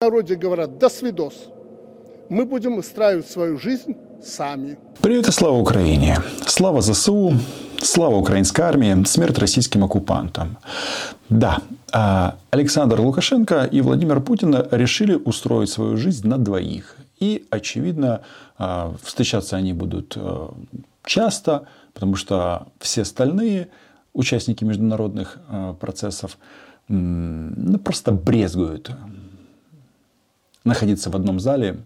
Народе говорят «до свидос». Мы будем устраивать свою жизнь сами. Привет и слава Украине! Слава ЗСУ, слава украинской армии, смерть российским оккупантам. Да, а Александр Лукашенко и Владимир Путин решили устроить свою жизнь на двоих. И, очевидно, а, встречаться они будут э, часто, потому что все остальные участники международных э, процессов ну, просто брезгуют находиться в одном зале,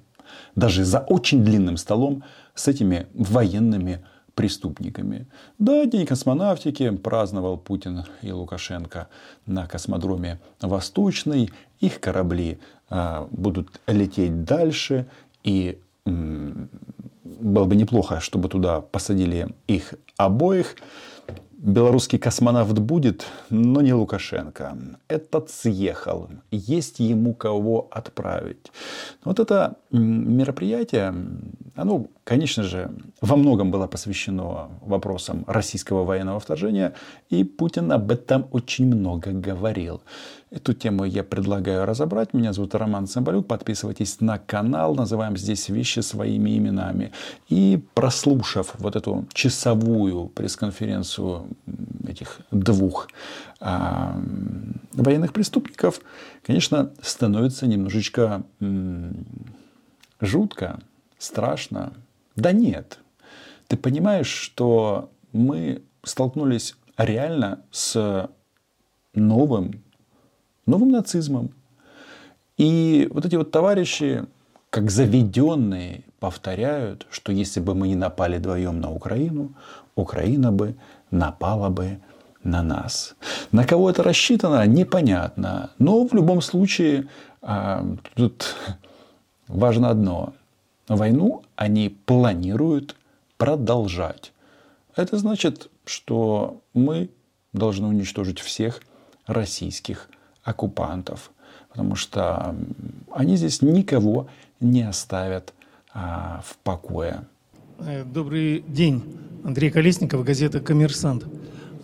даже за очень длинным столом с этими военными преступниками. Да, День космонавтики праздновал Путин и Лукашенко на космодроме Восточный. Их корабли а, будут лететь дальше. И м- было бы неплохо, чтобы туда посадили их обоих белорусский космонавт будет, но не Лукашенко. Этот съехал. Есть ему кого отправить. Вот это мероприятие, оно, конечно же, во многом было посвящено вопросам российского военного вторжения. И Путин об этом очень много говорил. Эту тему я предлагаю разобрать. Меня зовут Роман Цымбалюк. Подписывайтесь на канал. Называем здесь вещи своими именами. И прослушав вот эту часовую пресс-конференцию этих двух а, военных преступников, конечно, становится немножечко м- жутко, страшно. Да нет. Ты понимаешь, что мы столкнулись реально с новым новым нацизмом. И вот эти вот товарищи, как заведенные, повторяют, что если бы мы не напали вдвоем на Украину, Украина бы напала бы на нас. На кого это рассчитано, непонятно. Но в любом случае а, тут важно одно. Войну они планируют продолжать. Это значит, что мы должны уничтожить всех российских оккупантов, потому что они здесь никого не оставят а, в покое. Э, добрый день. Андрей Колесников, газета «Коммерсант».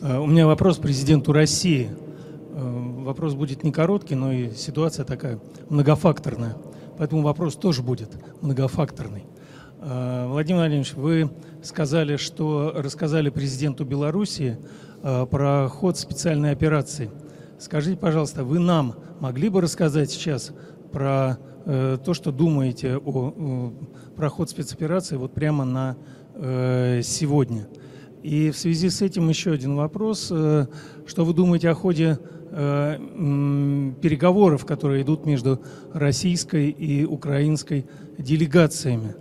Э, у меня вопрос президенту России. Э, вопрос будет не короткий, но и ситуация такая многофакторная. Поэтому вопрос тоже будет многофакторный. Владимир Владимирович, вы сказали, что рассказали президенту Беларуси про ход специальной операции – Скажите, пожалуйста, вы нам могли бы рассказать сейчас про э, то, что думаете о, о проход спецоперации вот прямо на э, сегодня? И в связи с этим еще один вопрос. Э, что вы думаете о ходе э, переговоров, которые идут между российской и украинской делегациями?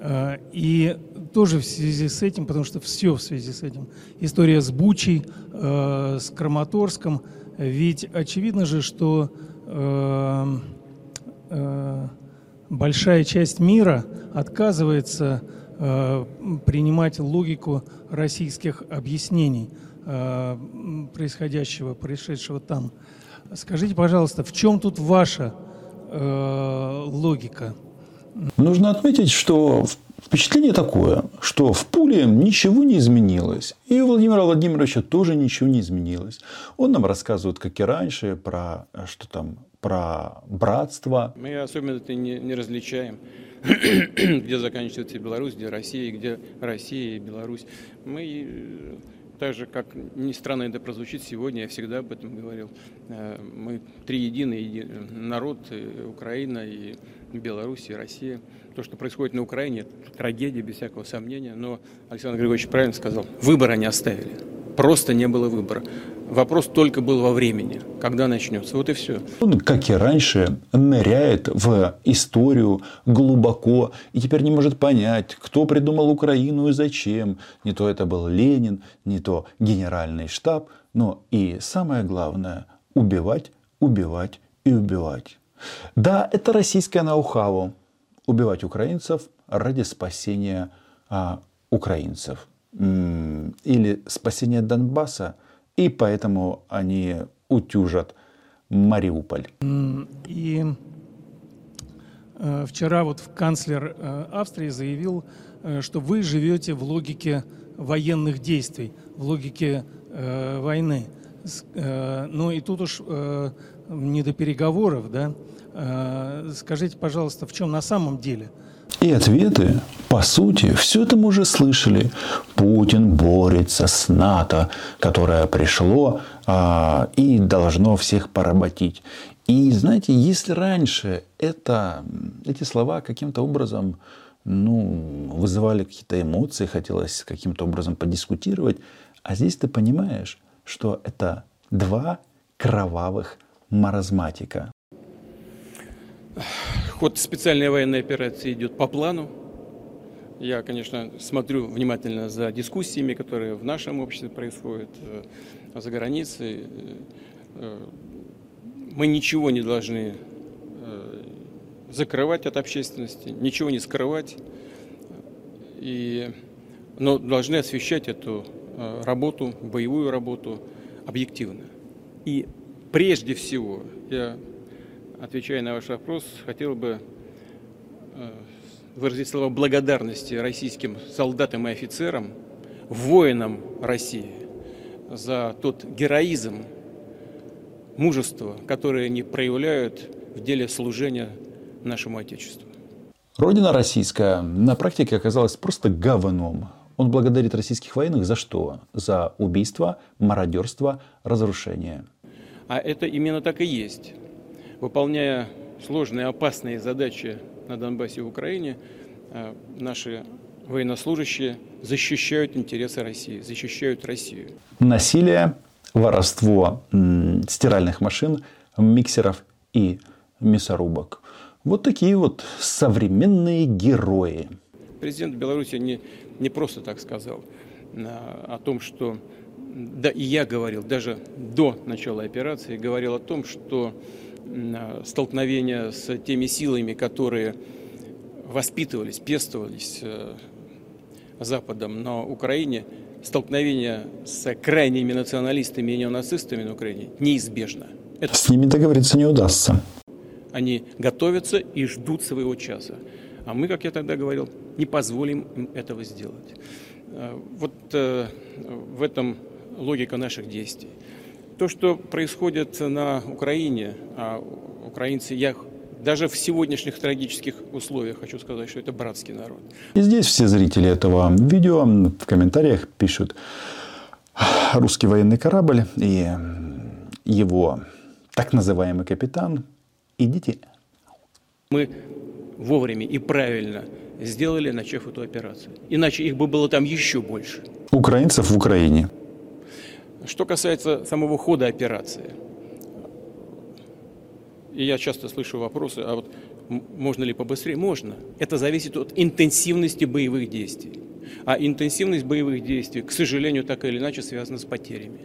Э, и тоже в связи с этим, потому что все в связи с этим. История с Бучей, э, с Краматорском – ведь очевидно же, что э, э, большая часть мира отказывается э, принимать логику российских объяснений э, происходящего, происшедшего там. Скажите, пожалуйста, в чем тут ваша э, логика? Нужно отметить, что Впечатление такое, что в Пуле ничего не изменилось. И у Владимира Владимировича тоже ничего не изменилось. Он нам рассказывает, как и раньше, про, что там, про братство. Мы особенно это не, не различаем, где заканчивается Беларусь, где Россия, где Россия и Беларусь. Мы э, так же, как ни странно это прозвучит сегодня, я всегда об этом говорил. Э, мы три единый народ, Украина, и Беларусь, и Россия то, что происходит на Украине, трагедия, без всякого сомнения. Но Александр Григорьевич правильно сказал, выбора не оставили. Просто не было выбора. Вопрос только был во времени, когда начнется. Вот и все. Он, как и раньше, ныряет в историю глубоко и теперь не может понять, кто придумал Украину и зачем. Не то это был Ленин, не то генеральный штаб, но и самое главное – убивать, убивать и убивать. Да, это российское ноу-хау убивать украинцев ради спасения а, украинцев или спасения Донбасса, и поэтому они утюжат Мариуполь. И э, вчера вот канцлер э, Австрии заявил, э, что вы живете в логике военных действий, в логике войны. Ну и тут уж не до переговоров, да, Э, скажите, пожалуйста, в чем на самом деле? И ответы, по сути, все это мы уже слышали. Путин борется с НАТО, которое пришло а, и должно всех поработить. И знаете, если раньше это, эти слова каким-то образом ну, вызывали какие-то эмоции, хотелось каким-то образом подискутировать, а здесь ты понимаешь, что это два кровавых маразматика. Ход специальной военной операции идет по плану. Я, конечно, смотрю внимательно за дискуссиями, которые в нашем обществе происходят, э, за границей. Э, мы ничего не должны э, закрывать от общественности, ничего не скрывать, и, но должны освещать эту работу, боевую работу объективно. И прежде всего, я отвечая на ваш вопрос, хотел бы э, выразить слова благодарности российским солдатам и офицерам, воинам России за тот героизм, мужество, которое они проявляют в деле служения нашему Отечеству. Родина российская на практике оказалась просто говном. Он благодарит российских военных за что? За убийство, мародерство, разрушение. А это именно так и есть выполняя сложные, опасные задачи на Донбассе и в Украине, э, наши военнослужащие защищают интересы России, защищают Россию. Насилие, воровство стиральных машин, миксеров и мясорубок. Вот такие вот современные герои. Президент Беларуси не, не просто так сказал э, о том, что да, и я говорил, даже до начала операции, говорил о том, что столкновения с теми силами, которые воспитывались, пестовались э, Западом на Украине, столкновение с крайними националистами и неонацистами на Украине неизбежно. Это... С ними договориться не удастся. Они готовятся и ждут своего часа. А мы, как я тогда говорил, не позволим им этого сделать. Э, вот э, в этом логика наших действий. То, что происходит на Украине, а украинцы, я даже в сегодняшних трагических условиях хочу сказать, что это братский народ. И здесь все зрители этого видео в комментариях пишут русский военный корабль и его так называемый капитан. Идите. Мы вовремя и правильно сделали, начав эту операцию. Иначе их бы было там еще больше. Украинцев в Украине. Что касается самого хода операции, и я часто слышу вопросы, а вот можно ли побыстрее? Можно. Это зависит от интенсивности боевых действий. А интенсивность боевых действий, к сожалению, так или иначе связана с потерями.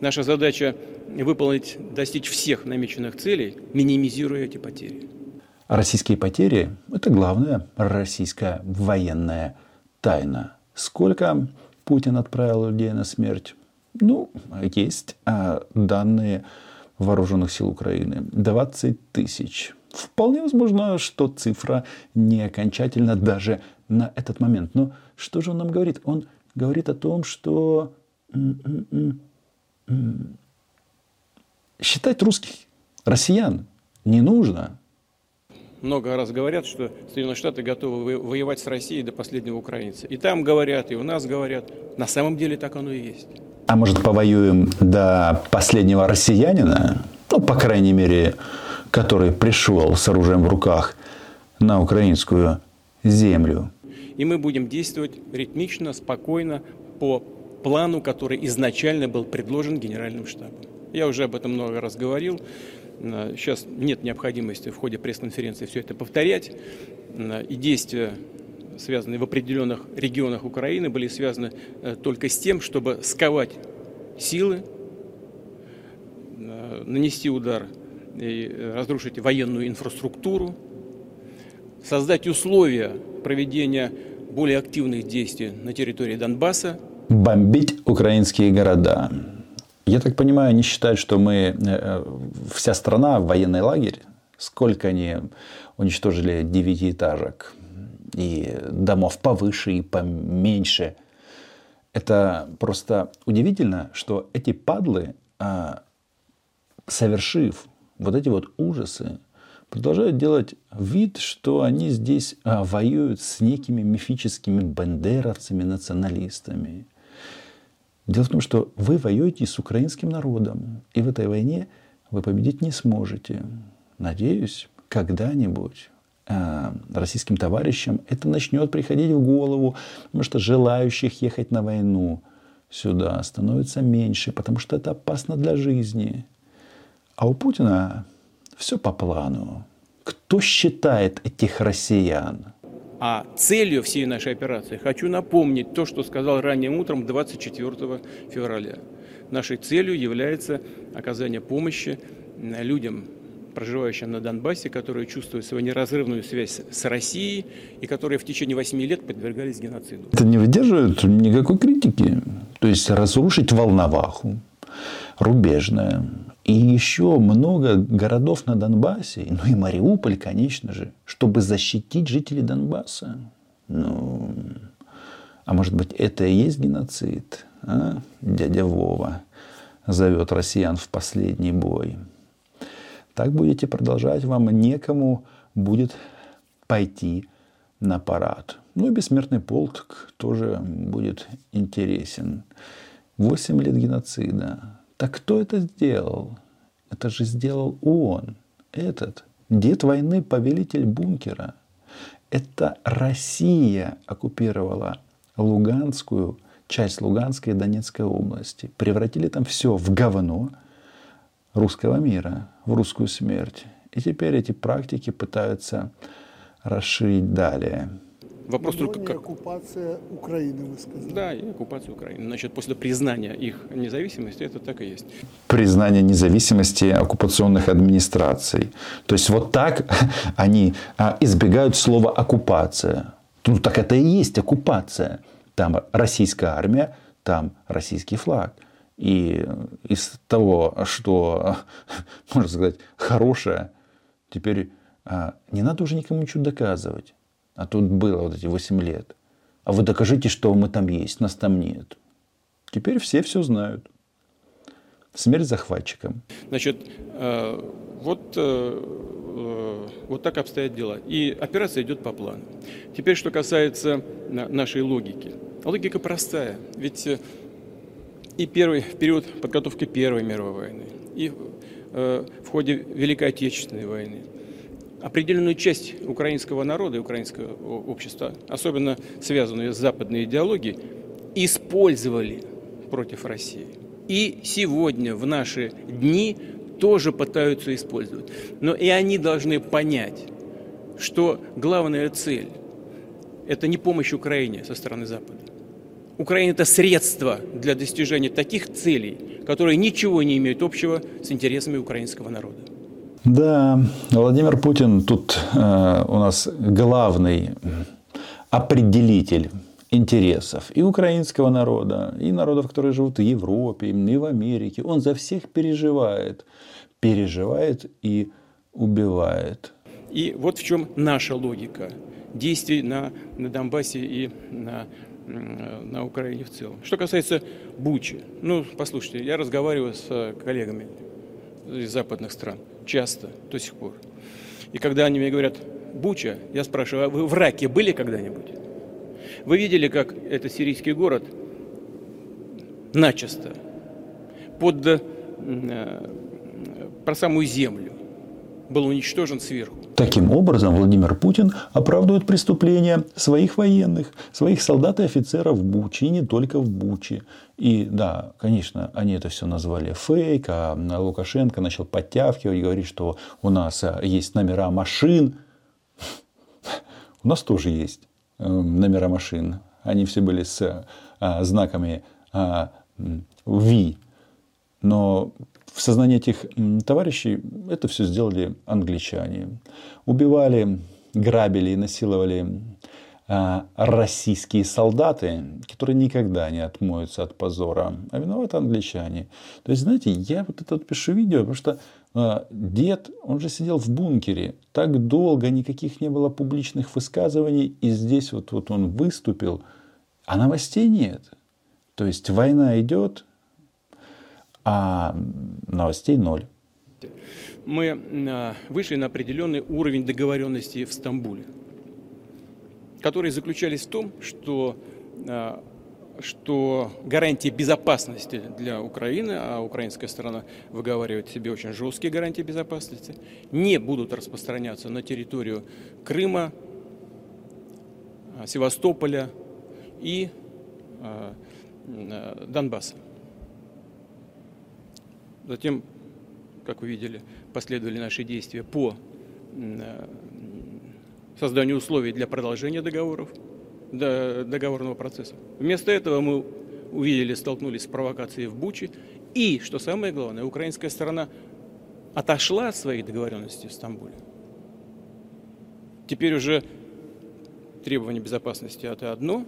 Наша задача выполнить, достичь всех намеченных целей, минимизируя эти потери. Российские потери – это главная российская военная тайна. Сколько Путин отправил людей на смерть? Ну, есть а, данные вооруженных сил Украины. 20 тысяч. Вполне возможно, что цифра не окончательна даже на этот момент. Но что же он нам говорит? Он говорит о том, что считать русских россиян не нужно. Много раз говорят, что Соединенные Штаты готовы воевать с Россией до последнего украинца. И там говорят, и у нас говорят. На самом деле так оно и есть. А может, повоюем до последнего россиянина? Ну, по крайней мере, который пришел с оружием в руках на украинскую землю. И мы будем действовать ритмично, спокойно, по плану, который изначально был предложен Генеральным штабом. Я уже об этом много раз говорил. Сейчас нет необходимости в ходе пресс-конференции все это повторять. И действия связанные в определенных регионах Украины, были связаны э, только с тем, чтобы сковать силы, э, нанести удар и э, разрушить военную инфраструктуру, создать условия проведения более активных действий на территории Донбасса. Бомбить украинские города. Я так понимаю, они считают, что мы, вся страна, военный лагерь, сколько они уничтожили девятиэтажек, и домов повыше и поменьше. Это просто удивительно, что эти падлы, а, совершив вот эти вот ужасы, продолжают делать вид, что они здесь а, воюют с некими мифическими бандеровцами, националистами. Дело в том, что вы воюете с украинским народом, и в этой войне вы победить не сможете. Надеюсь, когда-нибудь российским товарищам это начнет приходить в голову, потому что желающих ехать на войну сюда становится меньше, потому что это опасно для жизни. А у Путина все по плану. Кто считает этих россиян? А целью всей нашей операции хочу напомнить то, что сказал ранним утром 24 февраля. Нашей целью является оказание помощи людям, проживающим на Донбассе, которые чувствуют свою неразрывную связь с Россией и которые в течение восьми лет подвергались геноциду. Это не выдерживает никакой критики. То есть разрушить Волноваху, Рубежное, и еще много городов на Донбассе, ну и Мариуполь, конечно же, чтобы защитить жителей Донбасса. Ну, а может быть, это и есть геноцид? А? Дядя Вова зовет россиян в последний бой. Так будете продолжать, вам некому будет пойти на парад. Ну и бессмертный полк тоже будет интересен. Восемь лет геноцида. Так кто это сделал? Это же сделал он, этот, дед войны, повелитель бункера. Это Россия оккупировала Луганскую, часть Луганской и Донецкой области. Превратили там все в говно русского мира, в русскую смерть. И теперь эти практики пытаются расширить далее. Вопрос только как... оккупация Украины, вы сказали. Да, и оккупация Украины. Значит, после признания их независимости это так и есть. Признание независимости оккупационных администраций. То есть вот так они а, избегают слова оккупация. Ну так это и есть оккупация. Там российская армия, там российский флаг. И из того, что, можно сказать, хорошее, теперь а, не надо уже никому ничего доказывать. А тут было вот эти 8 лет. А вы докажите, что мы там есть, нас там нет. Теперь все все знают. Смерть захватчикам. Значит, э, вот, э, э, вот так обстоят дела. И операция идет по плану. Теперь, что касается нашей логики. Логика простая. Ведь и первый период подготовки Первой мировой войны, и в ходе Великой Отечественной войны – определенную часть украинского народа и украинского общества, особенно связанную с западной идеологией, использовали против России. И сегодня, в наши дни, тоже пытаются использовать. Но и они должны понять, что главная цель – это не помощь Украине со стороны Запада. Украина – это средство для достижения таких целей, которые ничего не имеют общего с интересами украинского народа. Да, Владимир Путин тут э, у нас главный определитель интересов и украинского народа, и народов, которые живут в Европе, и в Америке. Он за всех переживает, переживает и убивает. И вот в чем наша логика действий на, на Донбассе и на, на Украине в целом. Что касается Бучи, ну, послушайте, я разговариваю с коллегами из западных стран – часто, до сих пор. И когда они мне говорят «Буча», я спрашиваю, а вы в Раке были когда-нибудь? Вы видели, как этот сирийский город начисто под э, про самую землю был уничтожен сверху. Таким образом, Владимир Путин оправдывает преступления своих военных, своих солдат и офицеров в Буче, и не только в Буче. И да, конечно, они это все назвали фейк, а Лукашенко начал подтягивать, говорить, что у нас а, есть номера машин. У нас тоже есть э, номера машин. Они все были с а, знаками V. Но в сознании этих товарищей это все сделали англичане. Убивали, грабили и насиловали а, российские солдаты, которые никогда не отмоются от позора, а виноваты англичане. То есть, знаете, я вот это вот пишу видео, потому что а, дед, он же сидел в бункере, так долго никаких не было публичных высказываний, и здесь вот, вот он выступил, а новостей нет. То есть война идет, а новостей ноль. Мы вышли на определенный уровень договоренности в Стамбуле, которые заключались в том, что что гарантии безопасности для Украины, а украинская сторона выговаривает себе очень жесткие гарантии безопасности, не будут распространяться на территорию Крыма, Севастополя и Донбасса. Затем, как вы видели, последовали наши действия по созданию условий для продолжения договоров – до договорного процесса. Вместо этого мы увидели, столкнулись с провокацией в Буче. И, что самое главное, украинская сторона отошла от своей договоренности в Стамбуле. Теперь уже требования безопасности – это одно,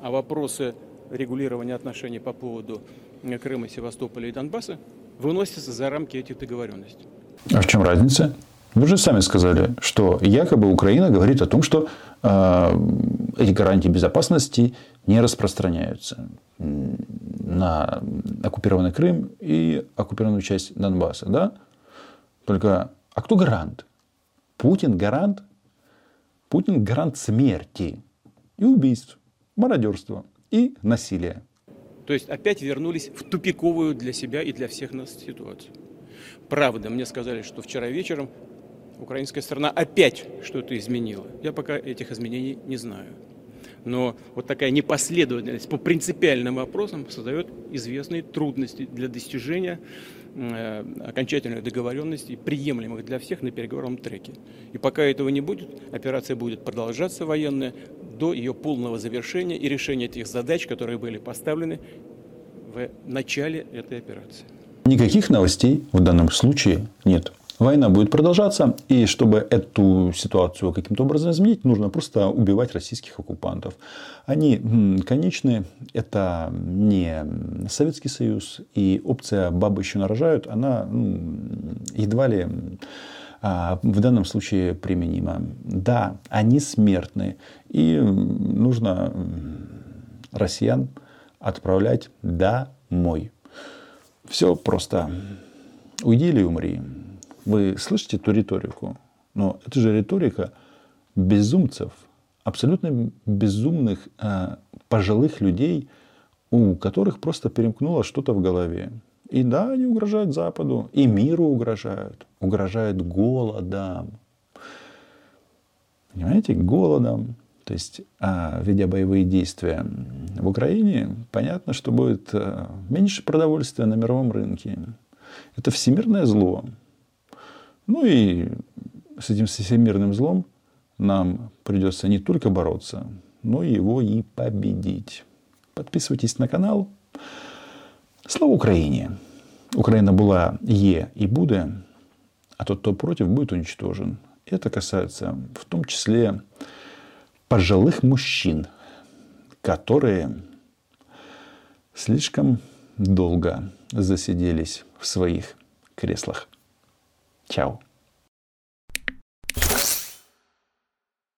а вопросы регулирования отношений по поводу Крыма, Севастополя и Донбасса выносятся за рамки этих договоренностей. А в чем разница? Вы же сами сказали, что якобы Украина говорит о том, что э, эти гарантии безопасности не распространяются на оккупированный Крым и оккупированную часть Донбасса. Да? Только, а кто гарант? Путин гарант? Путин гарант смерти и убийств, мародерства и насилия. То есть опять вернулись в тупиковую для себя и для всех нас ситуацию. Правда, мне сказали, что вчера вечером украинская сторона опять что-то изменила. Я пока этих изменений не знаю. Но вот такая непоследовательность по принципиальным вопросам создает известные трудности для достижения э, окончательной договоренности, приемлемых для всех на переговорном треке. И пока этого не будет, операция будет продолжаться военная до ее полного завершения и решения тех задач, которые были поставлены в начале этой операции. Никаких новостей в данном случае нет. Война будет продолжаться, и чтобы эту ситуацию каким-то образом изменить, нужно просто убивать российских оккупантов. Они конечны, это не Советский Союз, и опция «бабы еще нарожают», она ну, едва ли в данном случае применима. Да, они смертны, и нужно россиян отправлять домой. Все просто. Уйди или умри. Вы слышите эту риторику? Но это же риторика безумцев, абсолютно безумных э, пожилых людей, у которых просто перемкнуло что-то в голове. И да, они угрожают Западу, и миру угрожают, угрожают голодом. Понимаете, голодом. То есть, а, ведя боевые действия в Украине, понятно, что будет а, меньше продовольствия на мировом рынке. Это всемирное зло. Ну и с этим всемирным злом нам придется не только бороться, но и его и победить. Подписывайтесь на канал. Слава Украине! Украина была Е и будет, а тот, кто против, будет уничтожен. Это касается в том числе пожилых мужчин, которые слишком долго засиделись в своих креслах. Ciao.